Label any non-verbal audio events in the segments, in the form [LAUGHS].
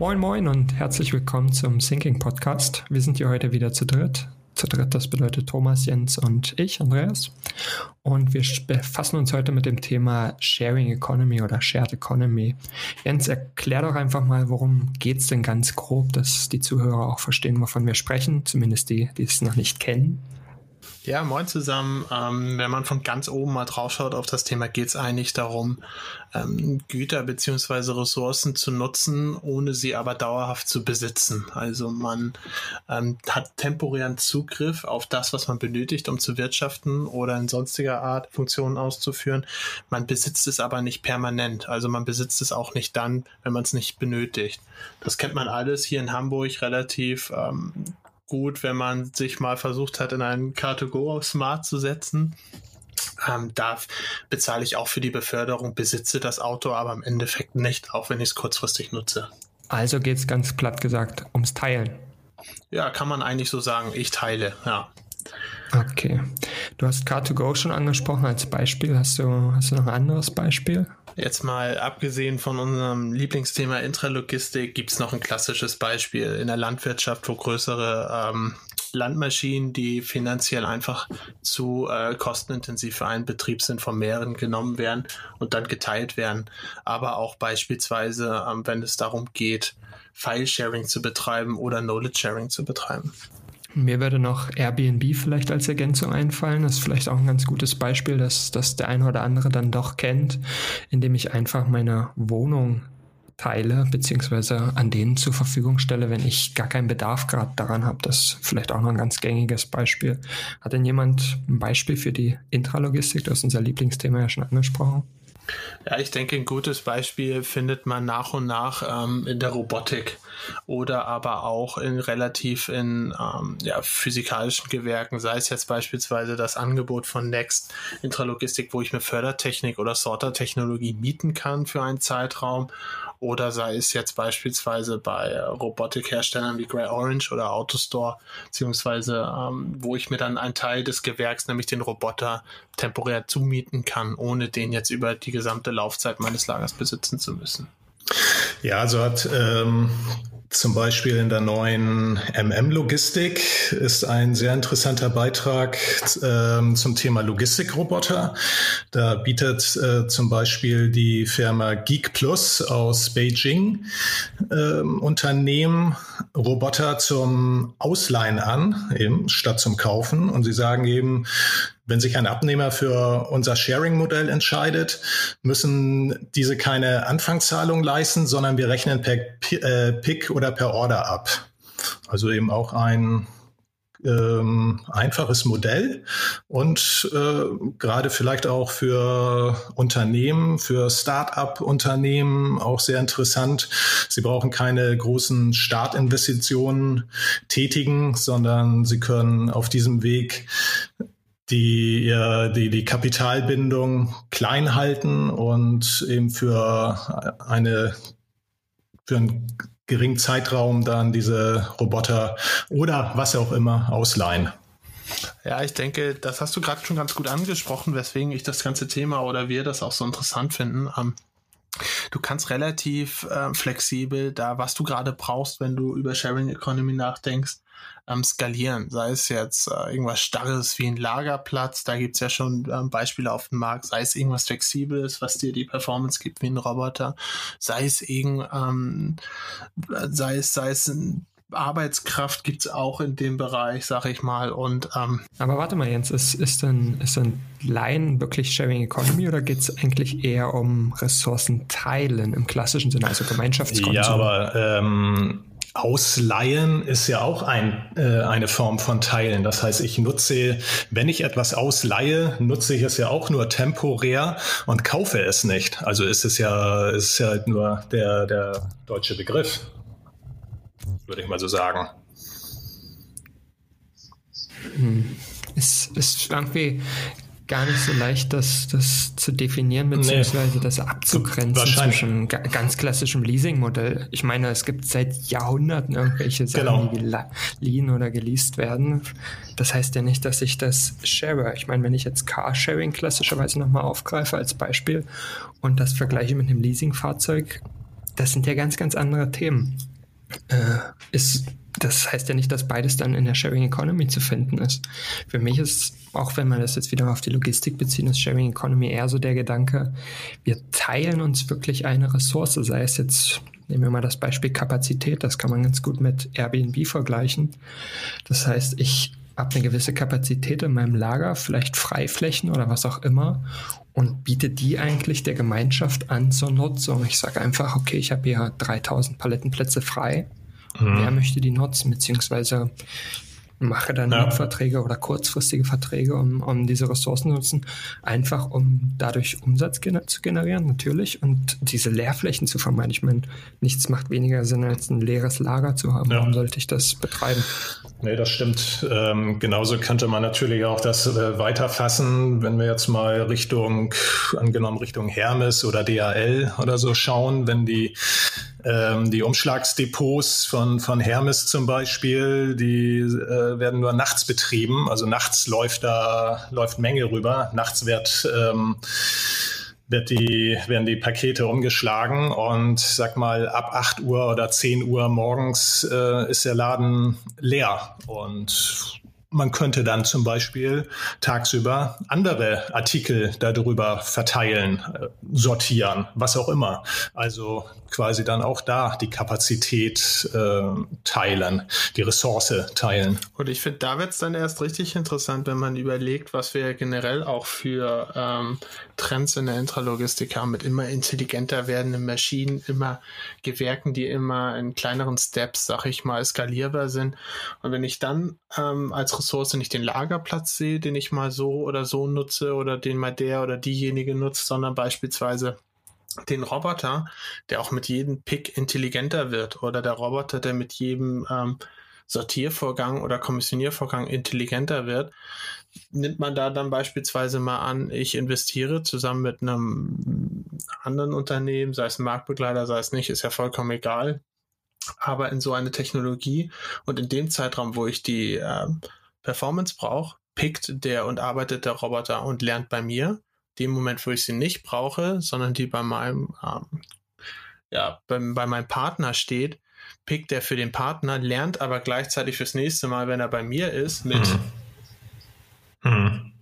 Moin Moin und herzlich willkommen zum Thinking Podcast. Wir sind hier heute wieder zu dritt. Zu dritt, das bedeutet Thomas, Jens und ich, Andreas. Und wir befassen uns heute mit dem Thema Sharing Economy oder Shared Economy. Jens, erklär doch einfach mal, worum geht es denn ganz grob, dass die Zuhörer auch verstehen, wovon wir sprechen, zumindest die, die es noch nicht kennen. Ja, moin zusammen. Ähm, wenn man von ganz oben mal drauf schaut auf das Thema, geht es eigentlich darum, ähm, Güter beziehungsweise Ressourcen zu nutzen, ohne sie aber dauerhaft zu besitzen. Also man ähm, hat temporären Zugriff auf das, was man benötigt, um zu wirtschaften oder in sonstiger Art Funktionen auszuführen. Man besitzt es aber nicht permanent. Also man besitzt es auch nicht dann, wenn man es nicht benötigt. Das kennt man alles hier in Hamburg relativ ähm, gut, wenn man sich mal versucht hat, in einen Car2Go Smart zu setzen. Ähm, da bezahle ich auch für die Beförderung, besitze das Auto aber im Endeffekt nicht, auch wenn ich es kurzfristig nutze. Also geht es ganz platt gesagt ums Teilen. Ja, kann man eigentlich so sagen. Ich teile, ja. Okay. Du hast Car2Go schon angesprochen als Beispiel. Hast du, hast du noch ein anderes Beispiel? Jetzt mal abgesehen von unserem Lieblingsthema Intralogistik gibt es noch ein klassisches Beispiel in der Landwirtschaft, wo größere ähm, Landmaschinen, die finanziell einfach zu äh, kostenintensiv für einen Betrieb sind, von mehreren genommen werden und dann geteilt werden. Aber auch beispielsweise, ähm, wenn es darum geht, File-Sharing zu betreiben oder Knowledge-Sharing zu betreiben. Mir würde noch Airbnb vielleicht als Ergänzung einfallen. Das ist vielleicht auch ein ganz gutes Beispiel, dass, dass der eine oder andere dann doch kennt, indem ich einfach meine Wohnung teile, beziehungsweise an denen zur Verfügung stelle, wenn ich gar keinen Bedarf gerade daran habe. Das ist vielleicht auch noch ein ganz gängiges Beispiel. Hat denn jemand ein Beispiel für die Intralogistik? Du hast unser Lieblingsthema ja schon angesprochen. Ja, ich denke, ein gutes Beispiel findet man nach und nach ähm, in der Robotik oder aber auch in relativ in ähm, ja, physikalischen Gewerken, sei es jetzt beispielsweise das Angebot von Next Intralogistik, wo ich mir Fördertechnik oder Sortertechnologie mieten kann für einen Zeitraum oder sei es jetzt beispielsweise bei Robotikherstellern wie Grey Orange oder Autostore, beziehungsweise ähm, wo ich mir dann einen Teil des Gewerks, nämlich den Roboter, temporär zumieten kann, ohne den jetzt über die gesamte Laufzeit meines Lagers besitzen zu müssen. Ja, also hat ähm, zum Beispiel in der neuen MM-Logistik ist ein sehr interessanter Beitrag ähm, zum Thema Logistikroboter. Da bietet äh, zum Beispiel die Firma Geek Plus aus Beijing ähm, Unternehmen Roboter zum Ausleihen an, eben statt zum Kaufen. Und sie sagen eben, wenn sich ein Abnehmer für unser Sharing-Modell entscheidet, müssen diese keine Anfangszahlung leisten, sondern wir rechnen per äh, Pick oder per Order ab. Also eben auch ein ähm, einfaches Modell und äh, gerade vielleicht auch für Unternehmen, für Start-up-Unternehmen auch sehr interessant. Sie brauchen keine großen Startinvestitionen tätigen, sondern sie können auf diesem Weg die, die, die Kapitalbindung klein halten und eben für eine, für einen geringen Zeitraum dann diese Roboter oder was auch immer ausleihen. Ja, ich denke, das hast du gerade schon ganz gut angesprochen, weswegen ich das ganze Thema oder wir das auch so interessant finden. Ähm, du kannst relativ äh, flexibel da, was du gerade brauchst, wenn du über Sharing Economy nachdenkst, ähm, skalieren. Sei es jetzt äh, irgendwas Starres wie ein Lagerplatz, da gibt's ja schon ähm, Beispiele auf dem Markt, sei es irgendwas Flexibles, was dir die Performance gibt wie ein Roboter, sei es irgend, ähm, sei es, sei es ein Arbeitskraft gibt es auch in dem Bereich, sag ich mal. Und, ähm Aber warte mal, Jens, ist, ist, denn, ist denn Line wirklich Sharing Economy oder geht es eigentlich eher um Ressourcen teilen im klassischen Sinne, also Gemeinschaftskonsum? Ja, aber ähm, Ausleihen ist ja auch ein, äh, eine Form von Teilen. Das heißt, ich nutze, wenn ich etwas ausleihe, nutze ich es ja auch nur temporär und kaufe es nicht. Also ist es ja, ist ja halt nur der, der deutsche Begriff, würde ich mal so sagen. Hm. Es ist irgendwie gar nicht so leicht, das, das zu definieren, beziehungsweise nee. das abzugrenzen zwischen ganz klassischem Leasing-Modell. Ich meine, es gibt seit Jahrhunderten irgendwelche Sachen, genau. die geliehen oder geleast werden. Das heißt ja nicht, dass ich das share. Ich meine, wenn ich jetzt Carsharing klassischerweise nochmal aufgreife als Beispiel und das vergleiche mit einem Leasing-Fahrzeug, das sind ja ganz, ganz andere Themen. Äh, ist, das heißt ja nicht, dass beides dann in der Sharing Economy zu finden ist. Für mich ist, auch wenn man das jetzt wieder auf die Logistik bezieht, ist Sharing Economy eher so der Gedanke, wir teilen uns wirklich eine Ressource, sei es jetzt Nehmen wir mal das Beispiel Kapazität, das kann man ganz gut mit Airbnb vergleichen. Das heißt, ich habe eine gewisse Kapazität in meinem Lager, vielleicht Freiflächen oder was auch immer und biete die eigentlich der Gemeinschaft an zur Nutzung. Ich sage einfach, okay, ich habe hier 3000 Palettenplätze frei. Mhm. Wer möchte die nutzen? Beziehungsweise mache dann ja. Mietverträge oder kurzfristige Verträge, um, um diese Ressourcen zu nutzen, einfach um dadurch Umsatz gener zu generieren, natürlich, und diese Leerflächen zu vermeiden. Ich meine, nichts macht weniger Sinn, als ein leeres Lager zu haben. Ja. Warum sollte ich das betreiben? Nee, das stimmt. Ähm, genauso könnte man natürlich auch das äh, weiterfassen, wenn wir jetzt mal Richtung, angenommen Richtung Hermes oder DHL oder so schauen, wenn die ähm, die Umschlagsdepots von, von Hermes zum Beispiel, die äh, werden nur nachts betrieben. Also nachts läuft da, läuft Menge rüber. Nachts wird, ähm, wird die, werden die Pakete umgeschlagen und sag mal, ab 8 Uhr oder 10 Uhr morgens äh, ist der Laden leer. Und man könnte dann zum Beispiel tagsüber andere Artikel darüber verteilen, äh, sortieren, was auch immer. Also quasi dann auch da die Kapazität äh, teilen, die Ressource teilen. Und ich finde, da wird es dann erst richtig interessant, wenn man überlegt, was wir generell auch für ähm, Trends in der Intralogistik haben, mit immer intelligenter werdenden Maschinen, immer Gewerken, die immer in kleineren Steps, sag ich mal, skalierbar sind. Und wenn ich dann ähm, als Ressource nicht den Lagerplatz sehe, den ich mal so oder so nutze oder den mal der oder diejenige nutzt, sondern beispielsweise den Roboter, der auch mit jedem Pick intelligenter wird oder der Roboter, der mit jedem ähm, Sortiervorgang oder Kommissioniervorgang intelligenter wird, nimmt man da dann beispielsweise mal an, ich investiere zusammen mit einem anderen Unternehmen, sei es ein Marktbegleiter, sei es nicht, ist ja vollkommen egal, aber in so eine Technologie. Und in dem Zeitraum, wo ich die äh, Performance brauche, pickt der und arbeitet der Roboter und lernt bei mir. Dem Moment, wo ich sie nicht brauche, sondern die bei meinem, ähm, ja, bei, bei meinem Partner steht, pickt er für den Partner, lernt aber gleichzeitig fürs nächste Mal, wenn er bei mir ist, mit. Hm. Hm.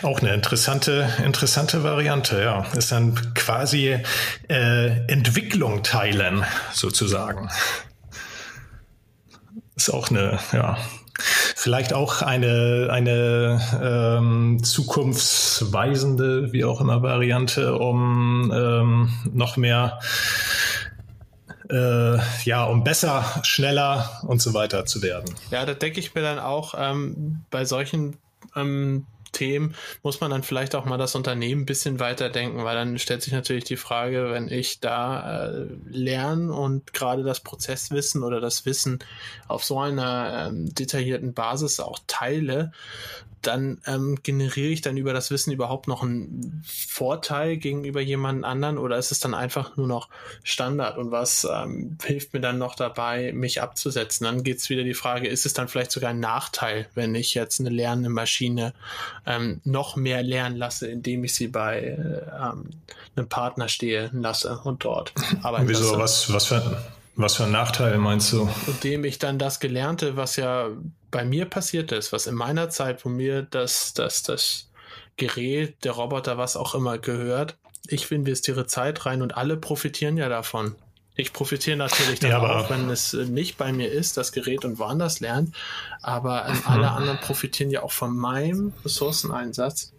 Auch eine interessante, interessante Variante, ja. Ist dann quasi äh, Entwicklung teilen, sozusagen. Ist auch eine, ja, Vielleicht auch eine, eine ähm, zukunftsweisende, wie auch immer, Variante, um ähm, noch mehr, äh, ja, um besser, schneller und so weiter zu werden. Ja, da denke ich mir dann auch ähm, bei solchen ähm, Themen muss man dann vielleicht auch mal das Unternehmen ein bisschen weiterdenken, weil dann stellt sich natürlich die Frage, wenn ich da äh, lerne und gerade das Prozesswissen oder das Wissen auf so einer ähm, detaillierten Basis auch teile, dann ähm, generiere ich dann über das Wissen überhaupt noch einen Vorteil gegenüber jemand anderen oder ist es dann einfach nur noch Standard und was ähm, hilft mir dann noch dabei, mich abzusetzen? Dann geht es wieder die Frage, ist es dann vielleicht sogar ein Nachteil, wenn ich jetzt eine lernende Maschine ähm, noch mehr lernen lasse, indem ich sie bei äh, ähm, einem Partner stehen lasse und dort arbeiten Wieso, lasse? Was, was für was für ein Nachteil meinst du? Indem ich dann das Gelernte, was ja bei mir passiert ist, was in meiner Zeit, wo mir das, das, das Gerät, der Roboter, was auch immer gehört, ich investiere Zeit rein und alle profitieren ja davon. Ich profitiere natürlich ja, auch, wenn es nicht bei mir ist, das Gerät und woanders lernt, aber ähm, alle anderen profitieren ja auch von meinem Ressourceneinsatz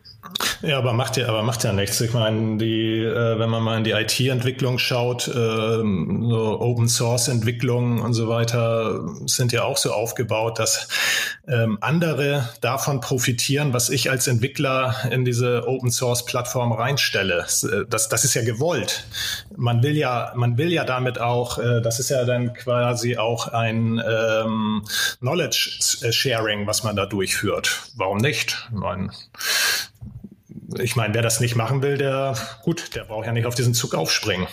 ja, aber macht ja, aber macht ja nichts. Ich meine, die, äh, wenn man mal in die IT-Entwicklung schaut, äh, so Open Source Entwicklungen und so weiter sind ja auch so aufgebaut, dass ähm, andere davon profitieren, was ich als Entwickler in diese Open Source Plattform reinstelle. Das, das ist ja gewollt. Man will ja, man will ja damit auch, äh, das ist ja dann quasi auch ein ähm, Knowledge Sharing, was man da durchführt. Warum nicht? Ich meine, ich meine, wer das nicht machen will, der, gut, der braucht ja nicht auf diesen Zug aufspringen.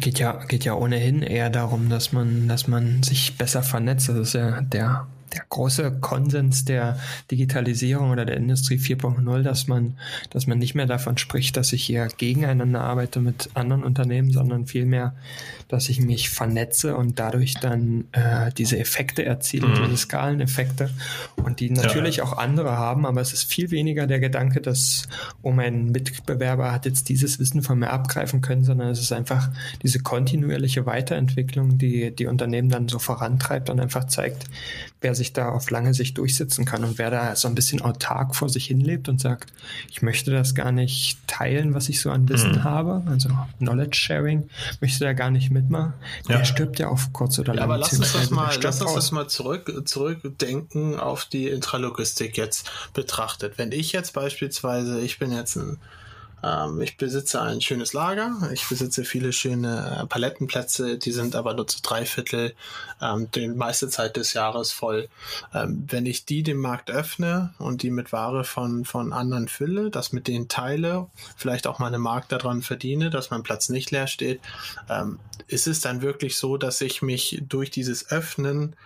Geht ja, geht ja ohnehin eher darum, dass man, dass man sich besser vernetzt. Das ist ja der der große Konsens der Digitalisierung oder der Industrie 4.0, dass man, dass man nicht mehr davon spricht, dass ich hier gegeneinander arbeite mit anderen Unternehmen, sondern vielmehr, dass ich mich vernetze und dadurch dann äh, diese Effekte erziele, mhm. diese Skaleneffekte und die natürlich ja. auch andere haben, aber es ist viel weniger der Gedanke, dass, oh, mein Mitbewerber hat jetzt dieses Wissen von mir abgreifen können, sondern es ist einfach diese kontinuierliche Weiterentwicklung, die die Unternehmen dann so vorantreibt und einfach zeigt, wer sich da auf lange Sicht durchsetzen kann und wer da so ein bisschen autark vor sich hinlebt und sagt, ich möchte das gar nicht teilen, was ich so an Wissen mhm. habe, also Knowledge Sharing, möchte da gar nicht mitmachen, ja. der stirbt ja auf kurz oder ja, lang. Aber lass uns das mal, lass uns das mal zurück, zurückdenken auf die Intralogistik jetzt betrachtet. Wenn ich jetzt beispielsweise, ich bin jetzt ein ähm, ich besitze ein schönes Lager, ich besitze viele schöne äh, Palettenplätze, die sind aber nur zu drei Viertel ähm, die meiste Zeit des Jahres voll. Ähm, wenn ich die dem Markt öffne und die mit Ware von, von anderen fülle, das mit denen teile, vielleicht auch meine Markt daran verdiene, dass mein Platz nicht leer steht, ähm, ist es dann wirklich so, dass ich mich durch dieses Öffnen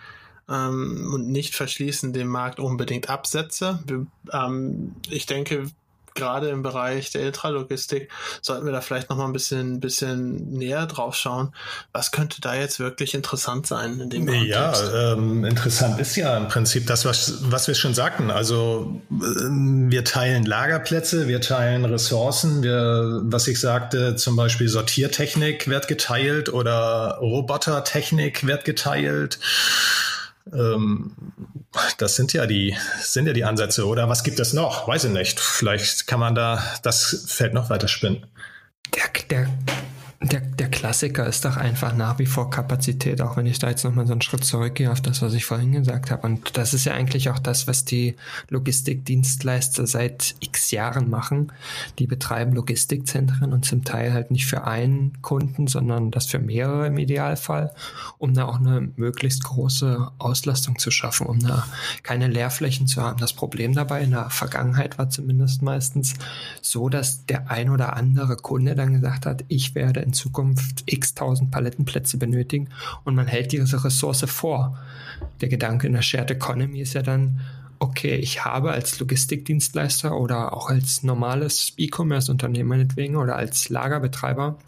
ähm, und nicht verschließen dem Markt unbedingt absetze. Ähm, ich denke, gerade im Bereich der Intralogistik sollten wir da vielleicht noch mal ein bisschen, bisschen näher drauf schauen. Was könnte da jetzt wirklich interessant sein in dem Ja, ähm, interessant ist ja im Prinzip das, was, was wir schon sagten. Also äh, wir teilen Lagerplätze, wir teilen Ressourcen, wir, was ich sagte, zum Beispiel Sortiertechnik wird geteilt oder Robotertechnik wird geteilt. Ähm, das sind ja die, sind ja die Ansätze, oder? Was gibt es noch? Weiß ich nicht. Vielleicht kann man da das Feld noch weiter spinnen. Der, der der, der Klassiker ist doch einfach nach wie vor Kapazität, auch wenn ich da jetzt nochmal so einen Schritt zurückgehe auf das, was ich vorhin gesagt habe. Und das ist ja eigentlich auch das, was die Logistikdienstleister seit x Jahren machen. Die betreiben Logistikzentren und zum Teil halt nicht für einen Kunden, sondern das für mehrere im Idealfall, um da auch eine möglichst große Auslastung zu schaffen, um da keine Leerflächen zu haben. Das Problem dabei in der Vergangenheit war zumindest meistens so, dass der ein oder andere Kunde dann gesagt hat, ich werde in Zukunft x tausend Palettenplätze benötigen und man hält diese Ressource vor. Der Gedanke in der Shared Economy ist ja dann, okay, ich habe als Logistikdienstleister oder auch als normales E-Commerce-Unternehmen meinetwegen oder als Lagerbetreiber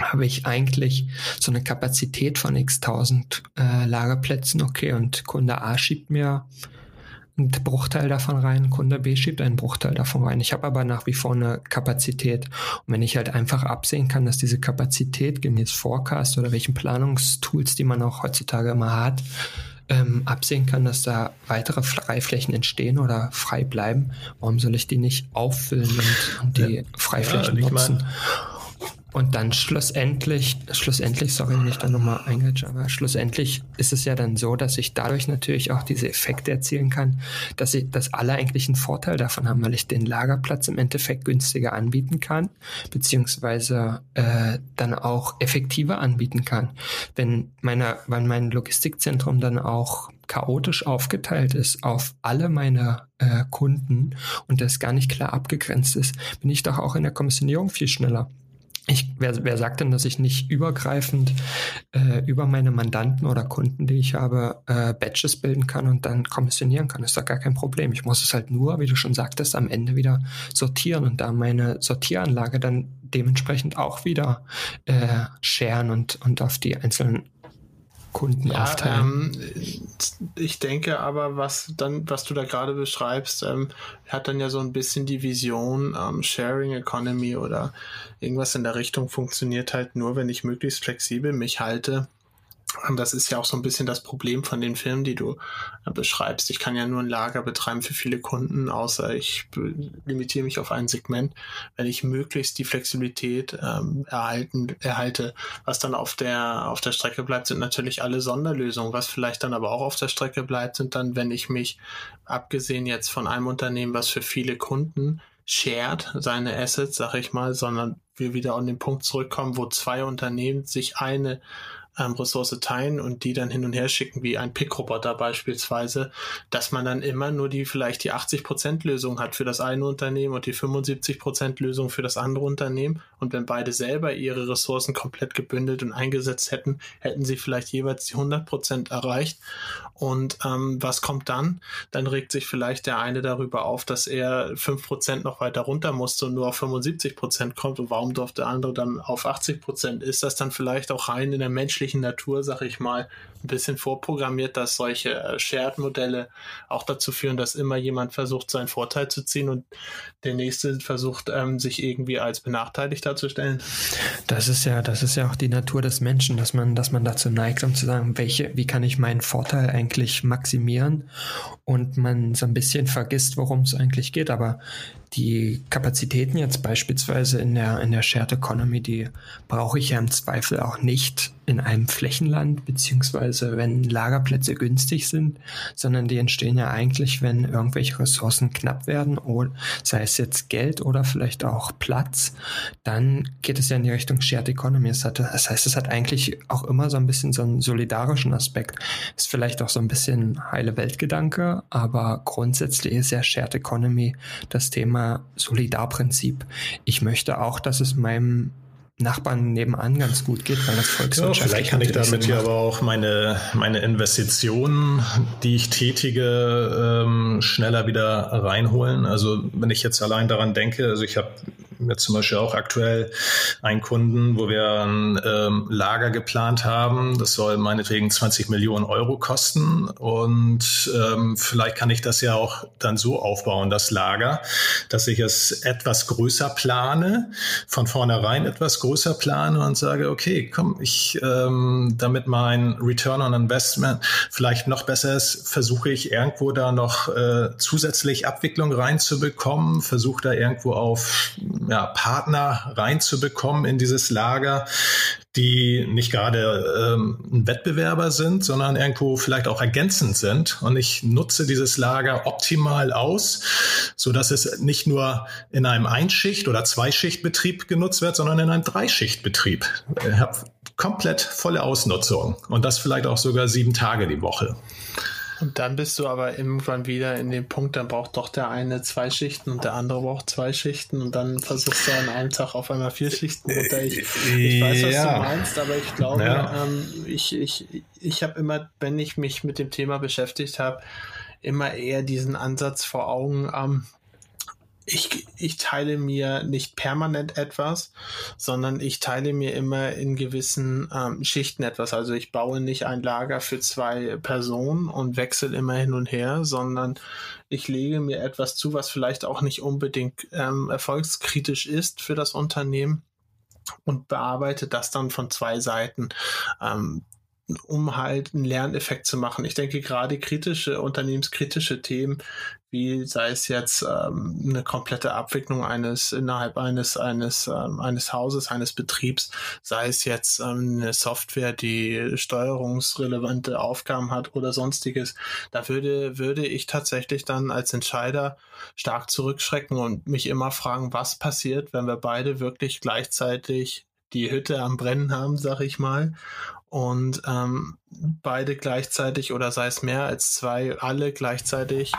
habe ich eigentlich so eine Kapazität von x tausend äh, Lagerplätzen, okay, und Kunde A schiebt mir einen Bruchteil davon rein, Kunde B schiebt einen Bruchteil davon rein. Ich habe aber nach wie vor eine Kapazität. Und wenn ich halt einfach absehen kann, dass diese Kapazität gemäß Forecast oder welchen Planungstools, die man auch heutzutage immer hat, ähm, absehen kann, dass da weitere Freiflächen entstehen oder frei bleiben, warum soll ich die nicht auffüllen und, und die ja. Freiflächen ja, nutzen? Und dann schlussendlich, schlussendlich, sorry, wenn ich da nochmal eingrätsche, aber schlussendlich ist es ja dann so, dass ich dadurch natürlich auch diese Effekte erzielen kann, dass ich, dass alle eigentlich einen Vorteil davon haben, weil ich den Lagerplatz im Endeffekt günstiger anbieten kann, beziehungsweise äh, dann auch effektiver anbieten kann. Wenn meine, wenn mein Logistikzentrum dann auch chaotisch aufgeteilt ist auf alle meine äh, Kunden und das gar nicht klar abgegrenzt ist, bin ich doch auch in der Kommissionierung viel schneller ich, wer, wer sagt denn, dass ich nicht übergreifend äh, über meine Mandanten oder Kunden, die ich habe, äh, Batches bilden kann und dann kommissionieren kann? ist doch gar kein Problem. Ich muss es halt nur, wie du schon sagtest, am Ende wieder sortieren und da meine Sortieranlage dann dementsprechend auch wieder äh, scheren und, und auf die einzelnen Kunden ja, aufteilen. Ähm, ich denke aber, was dann, was du da gerade beschreibst, ähm, hat dann ja so ein bisschen die Vision, ähm, Sharing Economy oder irgendwas in der Richtung funktioniert halt nur, wenn ich möglichst flexibel mich halte und das ist ja auch so ein bisschen das Problem von den Filmen, die du äh, beschreibst. Ich kann ja nur ein Lager betreiben für viele Kunden, außer ich limitiere mich auf ein Segment. Wenn ich möglichst die Flexibilität ähm, erhalten, erhalte, was dann auf der, auf der Strecke bleibt, sind natürlich alle Sonderlösungen. Was vielleicht dann aber auch auf der Strecke bleibt, sind dann, wenn ich mich, abgesehen jetzt von einem Unternehmen, was für viele Kunden shared seine Assets, sag ich mal, sondern wir wieder an den Punkt zurückkommen, wo zwei Unternehmen sich eine ähm, Ressource teilen und die dann hin und her schicken, wie ein Pick-Roboter beispielsweise, dass man dann immer nur die vielleicht die 80% Lösung hat für das eine Unternehmen und die 75% Lösung für das andere Unternehmen. Und wenn beide selber ihre Ressourcen komplett gebündelt und eingesetzt hätten, hätten sie vielleicht jeweils die 100% erreicht. Und ähm, was kommt dann? Dann regt sich vielleicht der eine darüber auf, dass er 5% noch weiter runter musste und nur auf 75% kommt. Und warum durfte der andere dann auf 80%? Ist das dann vielleicht auch rein in der menschlichen Natur, sag ich mal, ein bisschen vorprogrammiert, dass solche äh, Shared-Modelle auch dazu führen, dass immer jemand versucht, seinen Vorteil zu ziehen und der nächste versucht, ähm, sich irgendwie als benachteiligt darzustellen? Das ist ja, das ist ja auch die Natur des Menschen, dass man, dass man dazu neigt, um zu sagen, welche, wie kann ich meinen Vorteil eigentlich maximieren und man so ein bisschen vergisst, worum es eigentlich geht. Aber die Kapazitäten jetzt beispielsweise in der, in der Shared Economy, die brauche ich ja im Zweifel auch nicht in einem Flächenland, beziehungsweise wenn Lagerplätze günstig sind, sondern die entstehen ja eigentlich, wenn irgendwelche Ressourcen knapp werden, sei es jetzt Geld oder vielleicht auch Platz, dann geht es ja in die Richtung Shared Economy. Das heißt, es hat eigentlich auch immer so ein bisschen so einen solidarischen Aspekt. Ist vielleicht auch so ein bisschen heile Weltgedanke, aber grundsätzlich ist ja Shared Economy das Thema Solidarprinzip. Ich möchte auch, dass es meinem Nachbarn nebenan ganz gut geht, weil das Volkswirtschaft. Ja, vielleicht kann ich damit ja aber auch meine, meine Investitionen, die ich tätige, ähm, schneller wieder reinholen. Also wenn ich jetzt allein daran denke, also ich habe jetzt zum Beispiel auch aktuell einen Kunden, wo wir ein ähm, Lager geplant haben. Das soll meinetwegen 20 Millionen Euro kosten. Und ähm, vielleicht kann ich das ja auch dann so aufbauen, das Lager, dass ich es etwas größer plane, von vornherein etwas größer plane und sage, okay, komm, ich, ähm, damit mein Return on Investment vielleicht noch besser ist, versuche ich irgendwo da noch äh, zusätzlich Abwicklung reinzubekommen, versuche da irgendwo auf ja, Partner reinzubekommen in dieses Lager, die nicht gerade ähm, ein Wettbewerber sind, sondern irgendwo vielleicht auch ergänzend sind. Und ich nutze dieses Lager optimal aus, so dass es nicht nur in einem Einschicht- oder Zweischichtbetrieb genutzt wird, sondern in einem Dreischichtbetrieb. Ich habe komplett volle Ausnutzung und das vielleicht auch sogar sieben Tage die Woche. Und dann bist du aber irgendwann wieder in dem Punkt, dann braucht doch der eine zwei Schichten und der andere braucht zwei Schichten und dann versuchst du an einem Tag auf einmal vier Schichten runter. Ich, ich weiß, was ja. du meinst, aber ich glaube, ja. ähm, ich, ich, ich habe immer, wenn ich mich mit dem Thema beschäftigt habe, immer eher diesen Ansatz vor Augen, ähm, ich, ich teile mir nicht permanent etwas, sondern ich teile mir immer in gewissen ähm, Schichten etwas. Also ich baue nicht ein Lager für zwei Personen und wechsle immer hin und her, sondern ich lege mir etwas zu, was vielleicht auch nicht unbedingt ähm, erfolgskritisch ist für das Unternehmen und bearbeite das dann von zwei Seiten. Ähm, um halt einen Lerneffekt zu machen. Ich denke, gerade kritische, unternehmenskritische Themen, wie sei es jetzt ähm, eine komplette Abwicklung eines innerhalb eines eines ähm, eines Hauses, eines Betriebs, sei es jetzt ähm, eine Software, die steuerungsrelevante Aufgaben hat oder sonstiges, da würde würde ich tatsächlich dann als Entscheider stark zurückschrecken und mich immer fragen, was passiert, wenn wir beide wirklich gleichzeitig die Hütte am Brennen haben, sag ich mal, und ähm, beide gleichzeitig oder sei es mehr als zwei, alle gleichzeitig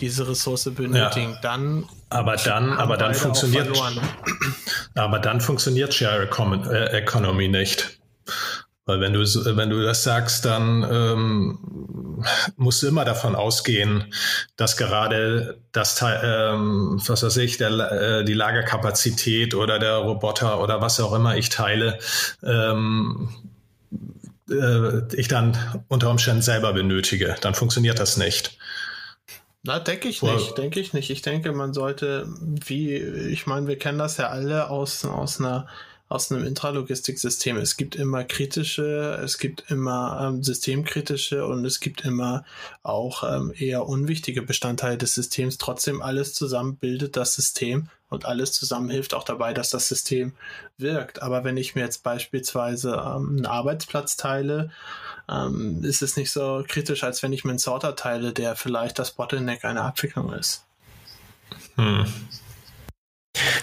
diese Ressource benötigen, ja. dann aber dann, aber dann funktioniert, [CLEARS THROAT] aber dann funktioniert Share äh, Economy nicht. Weil wenn du, wenn du das sagst, dann ähm, musst du immer davon ausgehen, dass gerade das Teil, ähm, was weiß ich, der, äh, die Lagerkapazität oder der Roboter oder was auch immer ich teile, ähm, äh, ich dann unter Umständen selber benötige. Dann funktioniert das nicht. Na, denke ich nicht, denke ich nicht. Ich denke, man sollte, wie, ich meine, wir kennen das ja alle aus, aus einer aus einem Intralogistiksystem. Es gibt immer kritische, es gibt immer ähm, systemkritische und es gibt immer auch ähm, eher unwichtige Bestandteile des Systems. Trotzdem alles zusammen bildet das System und alles zusammen hilft auch dabei, dass das System wirkt. Aber wenn ich mir jetzt beispielsweise ähm, einen Arbeitsplatz teile, ähm, ist es nicht so kritisch, als wenn ich mir einen Sorter teile, der vielleicht das Bottleneck einer Abwicklung ist. Hm.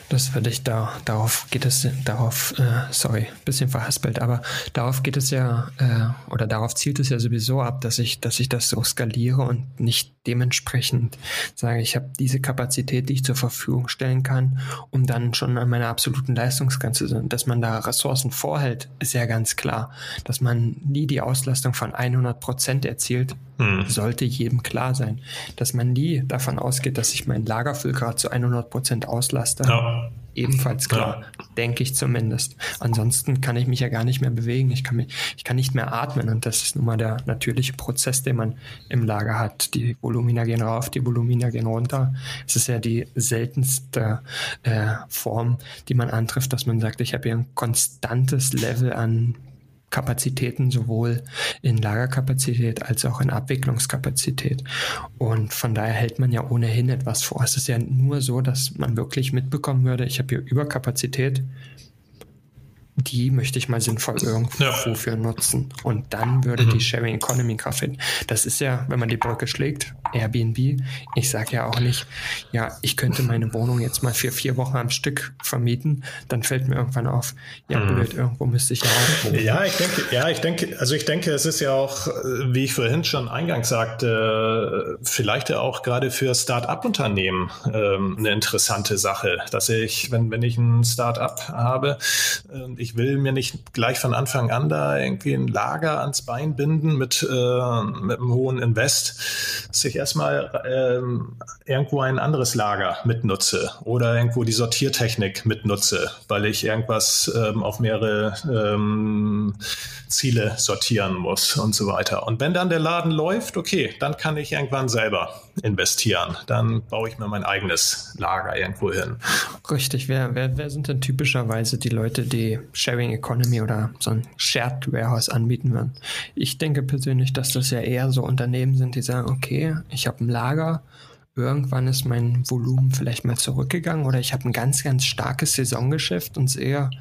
Das würde ich da, darauf geht es, darauf, äh, sorry, bisschen verhaspelt, aber darauf geht es ja, äh, oder darauf zielt es ja sowieso ab, dass ich, dass ich das so skaliere und nicht dementsprechend sage, ich habe diese Kapazität, die ich zur Verfügung stellen kann, um dann schon an meiner absoluten Leistungsgrenze zu sind. Dass man da Ressourcen vorhält, ist ja ganz klar. Dass man nie die Auslastung von 100 Prozent erzielt, hm. sollte jedem klar sein. Dass man nie davon ausgeht, dass ich mein Lagerfüllgrad zu 100 Prozent auslaste. Ja ebenfalls klar, ja. denke ich zumindest. Ansonsten kann ich mich ja gar nicht mehr bewegen. Ich kann, mich, ich kann nicht mehr atmen und das ist nun mal der natürliche Prozess, den man im Lager hat. Die Volumina gehen rauf, die Volumina gehen runter. Es ist ja die seltenste äh, Form, die man antrifft, dass man sagt, ich habe hier ein konstantes Level an Kapazitäten, sowohl in Lagerkapazität als auch in Abwicklungskapazität. Und von daher hält man ja ohnehin etwas vor. Es ist ja nur so, dass man wirklich mitbekommen würde, ich habe hier Überkapazität die möchte ich mal sinnvoll irgendwo für nutzen. Und dann würde mhm. die Sharing Economy Kraft finden. Das ist ja, wenn man die Brücke schlägt, Airbnb. Ich sage ja auch nicht, ja, ich könnte meine Wohnung jetzt mal für vier Wochen am Stück vermieten. Dann fällt mir irgendwann auf, ja, mhm. blöd, irgendwo müsste ich ja auch [LAUGHS] wohnen. Ja, ich denke, ja, ich denke, also ich denke, es ist ja auch, wie ich vorhin schon eingangs sagte, vielleicht ja auch gerade für Start-up-Unternehmen ähm, eine interessante Sache, dass ich, wenn, wenn ich ein Start-up habe, äh, ich will mir nicht gleich von Anfang an da irgendwie ein Lager ans Bein binden mit, äh, mit einem hohen Invest, dass ich erstmal ähm, irgendwo ein anderes Lager mitnutze oder irgendwo die Sortiertechnik mitnutze, weil ich irgendwas ähm, auf mehrere ähm, Ziele sortieren muss und so weiter. Und wenn dann der Laden läuft, okay, dann kann ich irgendwann selber investieren. Dann baue ich mir mein eigenes Lager irgendwo hin. Richtig. Wer, wer, wer sind denn typischerweise die Leute, die Sharing Economy oder so ein Shared Warehouse anbieten würden? Ich denke persönlich, dass das ja eher so Unternehmen sind, die sagen, okay, ich habe ein Lager, irgendwann ist mein Volumen vielleicht mal zurückgegangen oder ich habe ein ganz, ganz starkes Saisongeschäft und sehe,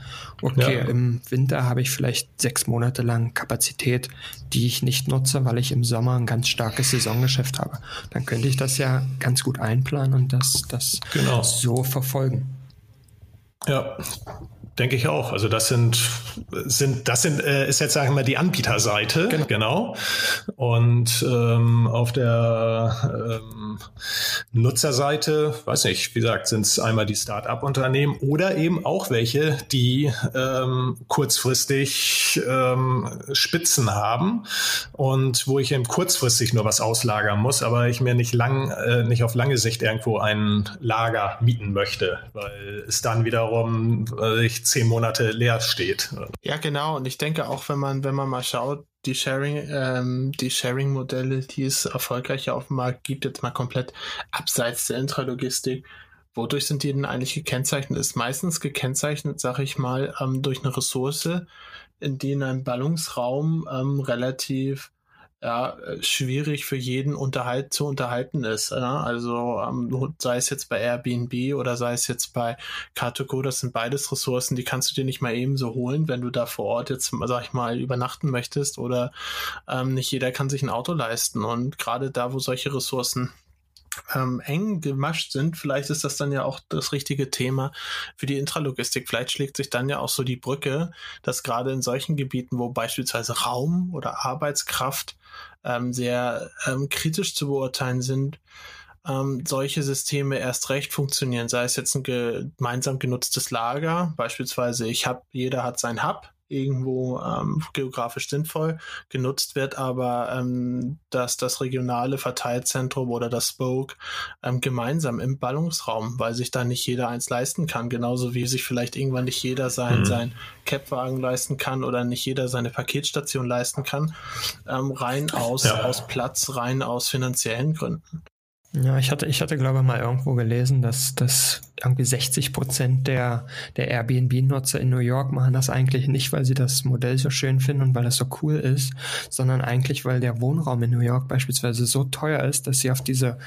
okay, ja. im Winter habe ich vielleicht sechs Monate lang Kapazität, die ich nicht nutze, weil ich im Sommer ein ganz starkes Saisongeschäft habe. Dann könnte ich das ja ganz gut einplanen und das, das genau. so verfolgen. Ja, Denke ich auch. Also das sind, sind das sind, äh, ist jetzt sagen wir mal die Anbieterseite, genau. genau. Und ähm, auf der ähm, Nutzerseite, weiß nicht, wie gesagt, sind es einmal die Start-up-Unternehmen oder eben auch welche, die ähm, kurzfristig ähm, Spitzen haben und wo ich eben kurzfristig nur was auslagern muss, aber ich mir nicht lang, äh, nicht auf lange Sicht irgendwo ein Lager mieten möchte, weil es dann wiederum äh, ich zehn Monate leer steht. Ja, genau. Und ich denke auch, wenn man, wenn man mal schaut, die Sharing, ähm, die Sharing-Modelle, die es erfolgreich auf dem Markt gibt, jetzt mal komplett abseits der Intralogistik, wodurch sind die denn eigentlich gekennzeichnet? Ist meistens gekennzeichnet, sag ich mal, ähm, durch eine Ressource, in die in einem Ballungsraum ähm, relativ ja, schwierig für jeden Unterhalt zu unterhalten ist. Ja? Also ähm, sei es jetzt bei Airbnb oder sei es jetzt bei Car2Go, das sind beides Ressourcen, die kannst du dir nicht mal eben so holen, wenn du da vor Ort jetzt, sag ich mal, übernachten möchtest oder ähm, nicht jeder kann sich ein Auto leisten. Und gerade da, wo solche Ressourcen ähm, eng gemascht sind, vielleicht ist das dann ja auch das richtige Thema für die Intralogistik. Vielleicht schlägt sich dann ja auch so die Brücke, dass gerade in solchen Gebieten, wo beispielsweise Raum oder Arbeitskraft ähm, sehr ähm, kritisch zu beurteilen sind, ähm, solche Systeme erst recht funktionieren. Sei es jetzt ein gemeinsam genutztes Lager, beispielsweise ich habe, jeder hat sein Hub, irgendwo ähm, geografisch sinnvoll genutzt wird, aber ähm, dass das regionale Verteilzentrum oder das Spoke ähm, gemeinsam im Ballungsraum, weil sich da nicht jeder eins leisten kann, genauso wie sich vielleicht irgendwann nicht jeder sein, mhm. sein Capwagen leisten kann oder nicht jeder seine Paketstation leisten kann, ähm, rein aus, ja. aus Platz, rein aus finanziellen Gründen. Ja, ich hatte, ich hatte, glaube ich, mal irgendwo gelesen, dass, dass irgendwie 60 Prozent der, der Airbnb-Nutzer in New York machen das eigentlich nicht, weil sie das Modell so schön finden und weil es so cool ist, sondern eigentlich, weil der Wohnraum in New York beispielsweise so teuer ist, dass sie auf diese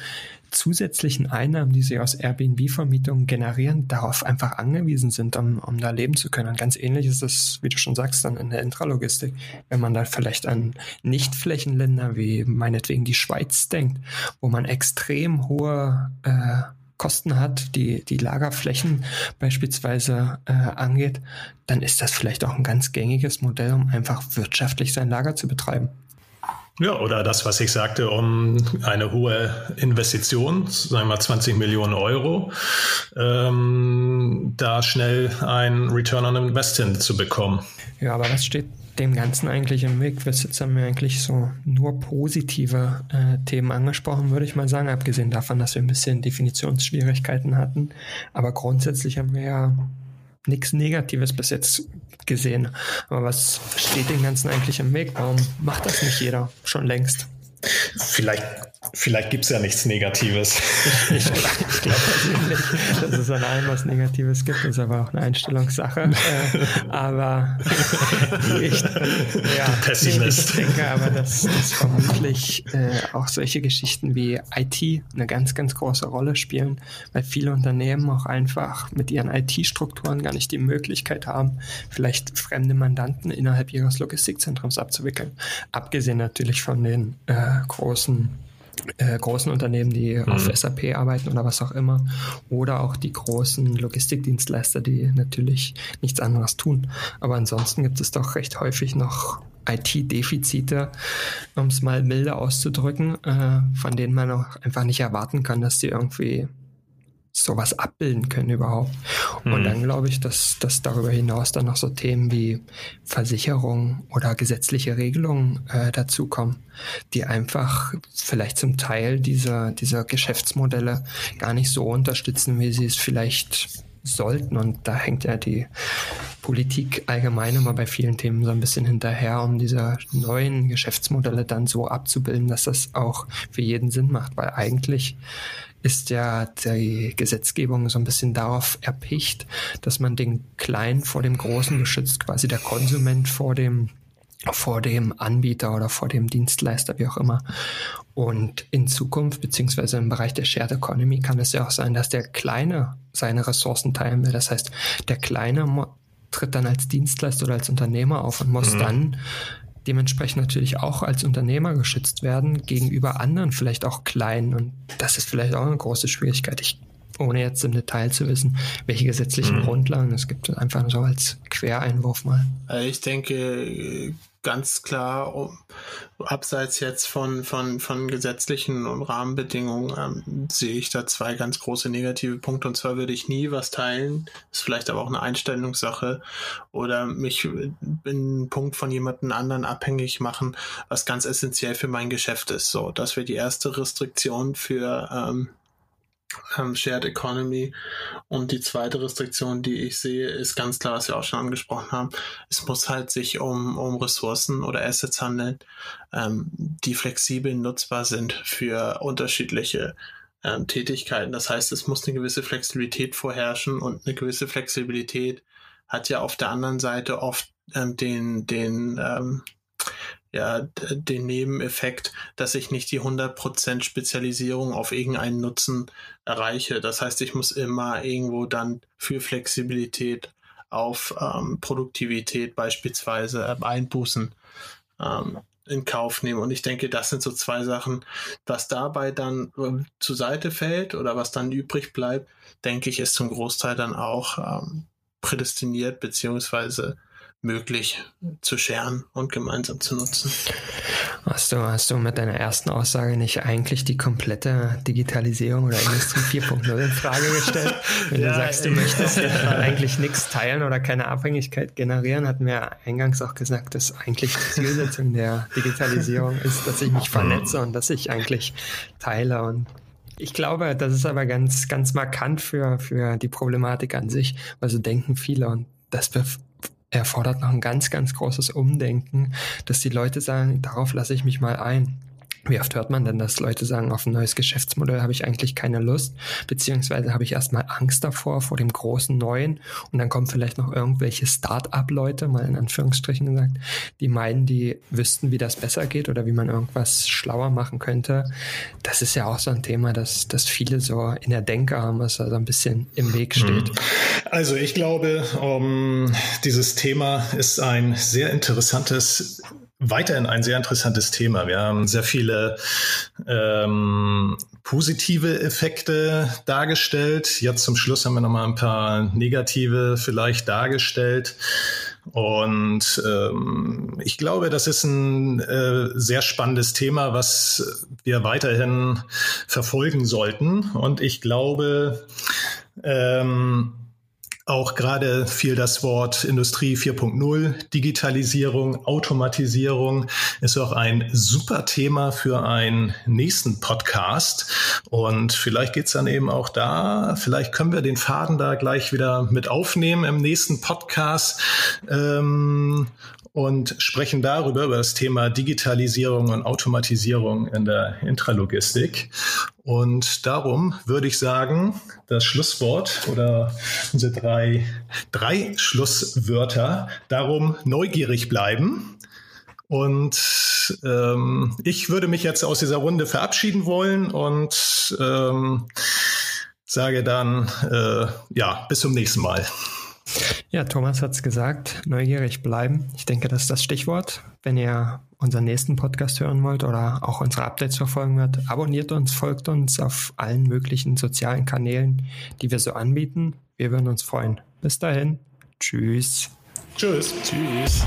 zusätzlichen Einnahmen, die sie aus Airbnb-Vermietungen generieren, darauf einfach angewiesen sind, um, um da leben zu können. Und ganz ähnlich ist das, wie du schon sagst, dann in der Intralogistik. Wenn man da vielleicht an Nichtflächenländer wie meinetwegen die Schweiz denkt, wo man extrem hohe äh, Kosten hat, die die Lagerflächen beispielsweise äh, angeht, dann ist das vielleicht auch ein ganz gängiges Modell, um einfach wirtschaftlich sein Lager zu betreiben. Ja, oder das, was ich sagte, um eine hohe Investition, sagen wir 20 Millionen Euro, ähm, da schnell ein Return on Investment zu bekommen. Ja, aber das steht dem Ganzen eigentlich im Weg. Bis jetzt haben wir eigentlich so nur positive äh, Themen angesprochen, würde ich mal sagen, abgesehen davon, dass wir ein bisschen Definitionsschwierigkeiten hatten. Aber grundsätzlich haben wir ja nichts Negatives bis jetzt gesehen. Aber was steht dem Ganzen eigentlich im Weg? Warum macht das nicht jeder schon längst? Vielleicht Vielleicht gibt es ja nichts Negatives. [LAUGHS] Ich, ich, ich glaube persönlich, dass es an allem was Negatives gibt. Ist aber auch eine Einstellungssache. [LAUGHS] Äh, aber [LAUGHS] ich, ja, Pessimist. ich denke aber, dass, dass vermutlich äh, auch solche Geschichten wie IT eine ganz, ganz große Rolle spielen, weil viele Unternehmen auch einfach mit ihren IT-Strukturen gar nicht die Möglichkeit haben, vielleicht fremde Mandanten innerhalb ihres Logistikzentrums abzuwickeln. Abgesehen natürlich von den äh, großen äh, großen Unternehmen, die mhm. auf SAP arbeiten oder was auch immer, oder auch die großen Logistikdienstleister, die natürlich nichts anderes tun. Aber ansonsten gibt es doch recht häufig noch IT-Defizite, um es mal milde auszudrücken, äh, von denen man auch einfach nicht erwarten kann, dass die irgendwie sowas abbilden können überhaupt. Mhm. Und dann glaube ich, dass, dass darüber hinaus dann noch so Themen wie Versicherung oder gesetzliche Regelungen äh, dazukommen, die einfach vielleicht zum Teil dieser, dieser Geschäftsmodelle gar nicht so unterstützen, wie sie es vielleicht sollten. Und da hängt ja die Politik allgemein immer bei vielen Themen so ein bisschen hinterher, um diese neuen Geschäftsmodelle dann so abzubilden, dass das auch für jeden Sinn macht. Weil eigentlich ist ja die Gesetzgebung so ein bisschen darauf erpicht, dass man den Kleinen vor dem Großen beschützt, quasi der Konsument vor dem vor dem Anbieter oder vor dem Dienstleister, wie auch immer. Und in Zukunft, beziehungsweise im Bereich der Shared Economy, kann es ja auch sein, dass der Kleine seine Ressourcen teilen will. Das heißt, der Kleine tritt dann als Dienstleister oder als Unternehmer auf und muss mhm. dann dementsprechend natürlich auch als Unternehmer geschützt werden gegenüber anderen, vielleicht auch kleinen. Und das ist vielleicht auch eine große Schwierigkeit. Ich, ohne jetzt im Detail zu wissen, welche gesetzlichen mhm. Grundlagen es gibt, einfach so als Quereinwurf mal. Äh, ich denke, ganz klar, abseits jetzt von, von, von gesetzlichen und Rahmenbedingungen, ähm, sehe ich da zwei ganz große negative Punkte. Und zwar würde ich nie was teilen, ist vielleicht aber auch eine Einstellungssache, oder mich in einen Punkt von jemandem anderen abhängig machen, was ganz essentiell für mein Geschäft ist. So, das wäre die erste Restriktion für ähm, ähm, Shared Economy. Und die zweite Restriktion, die ich sehe, ist ganz klar, was wir auch schon angesprochen haben. Es muss halt sich um, um Ressourcen oder Assets handeln, ähm, die flexibel nutzbar sind für unterschiedliche ähm, Tätigkeiten. Das heißt, es muss eine gewisse Flexibilität vorherrschen und eine gewisse Flexibilität hat ja auf der anderen Seite oft ähm, den, den ähm, ja den Nebeneffekt, dass ich nicht die 100% Spezialisierung auf irgendeinen Nutzen erreiche. Das heißt, ich muss immer irgendwo dann für Flexibilität auf ähm, Produktivität beispielsweise äh, Einbußen ähm, in Kauf nehmen. Und ich denke, das sind so zwei Sachen. Was dabei dann äh, zur Seite fällt oder was dann übrig bleibt, denke ich, ist zum Großteil dann auch ähm, prädestiniert beziehungsweise möglich zu scheren und gemeinsam zu nutzen. Hast du, hast du mit deiner ersten Aussage nicht eigentlich die komplette Digitalisierung oder Industrie [LAUGHS] 4.0 in Frage gestellt? Wenn ja, du sagst, du möchtest [LAUGHS] eigentlich nichts teilen oder keine Abhängigkeit generieren, hatten wir eingangs auch gesagt, dass eigentlich die Zielsetzung der Digitalisierung ist, dass ich mich vernetze und dass ich eigentlich teile und ich glaube, das ist aber ganz, ganz markant für, für die Problematik an sich, weil so denken viele und das erfordert noch ein ganz, ganz großes Umdenken, dass die Leute sagen, darauf lasse ich mich mal ein. Wie oft hört man denn, dass Leute sagen, auf ein neues Geschäftsmodell habe ich eigentlich keine Lust, beziehungsweise habe ich erstmal Angst davor, vor dem großen Neuen und dann kommen vielleicht noch irgendwelche Start-up-Leute, mal in Anführungsstrichen gesagt, die meinen, die wüssten, wie das besser geht oder wie man irgendwas schlauer machen könnte. Das ist ja auch so ein Thema, das, das viele so in der Denke haben, was da so ein bisschen im Weg steht. Hm. Also ich glaube, um, dieses Thema ist ein sehr interessantes weiterhin ein sehr interessantes Thema. Wir haben sehr viele ähm, positive Effekte dargestellt. Jetzt zum Schluss haben wir nochmal ein paar negative vielleicht dargestellt. Und ähm, ich glaube, das ist ein äh, sehr spannendes Thema, was wir weiterhin verfolgen sollten. Und ich glaube, ähm, auch gerade fiel das Wort Industrie 4.0, Digitalisierung, Automatisierung ist auch ein super Thema für einen nächsten Podcast. Und vielleicht geht's dann eben auch da, vielleicht können wir den Faden da gleich wieder mit aufnehmen im nächsten Podcast. Ähm, und sprechen darüber, über das Thema Digitalisierung und Automatisierung in der Intralogistik. Und darum würde ich sagen, das Schlusswort oder unsere drei, drei Schlusswörter, darum neugierig bleiben. Und ähm, ich würde mich jetzt aus dieser Runde verabschieden wollen und ähm, sage dann, äh, ja, bis zum nächsten Mal. Ja, Thomas hat es gesagt, neugierig bleiben. Ich denke, das ist das Stichwort. Wenn ihr unseren nächsten Podcast hören wollt oder auch unsere Updates verfolgen wollt, abonniert uns, folgt uns auf allen möglichen sozialen Kanälen, die wir so anbieten. Wir würden uns freuen. Bis dahin. Tschüss. Tschüss. Tschüss.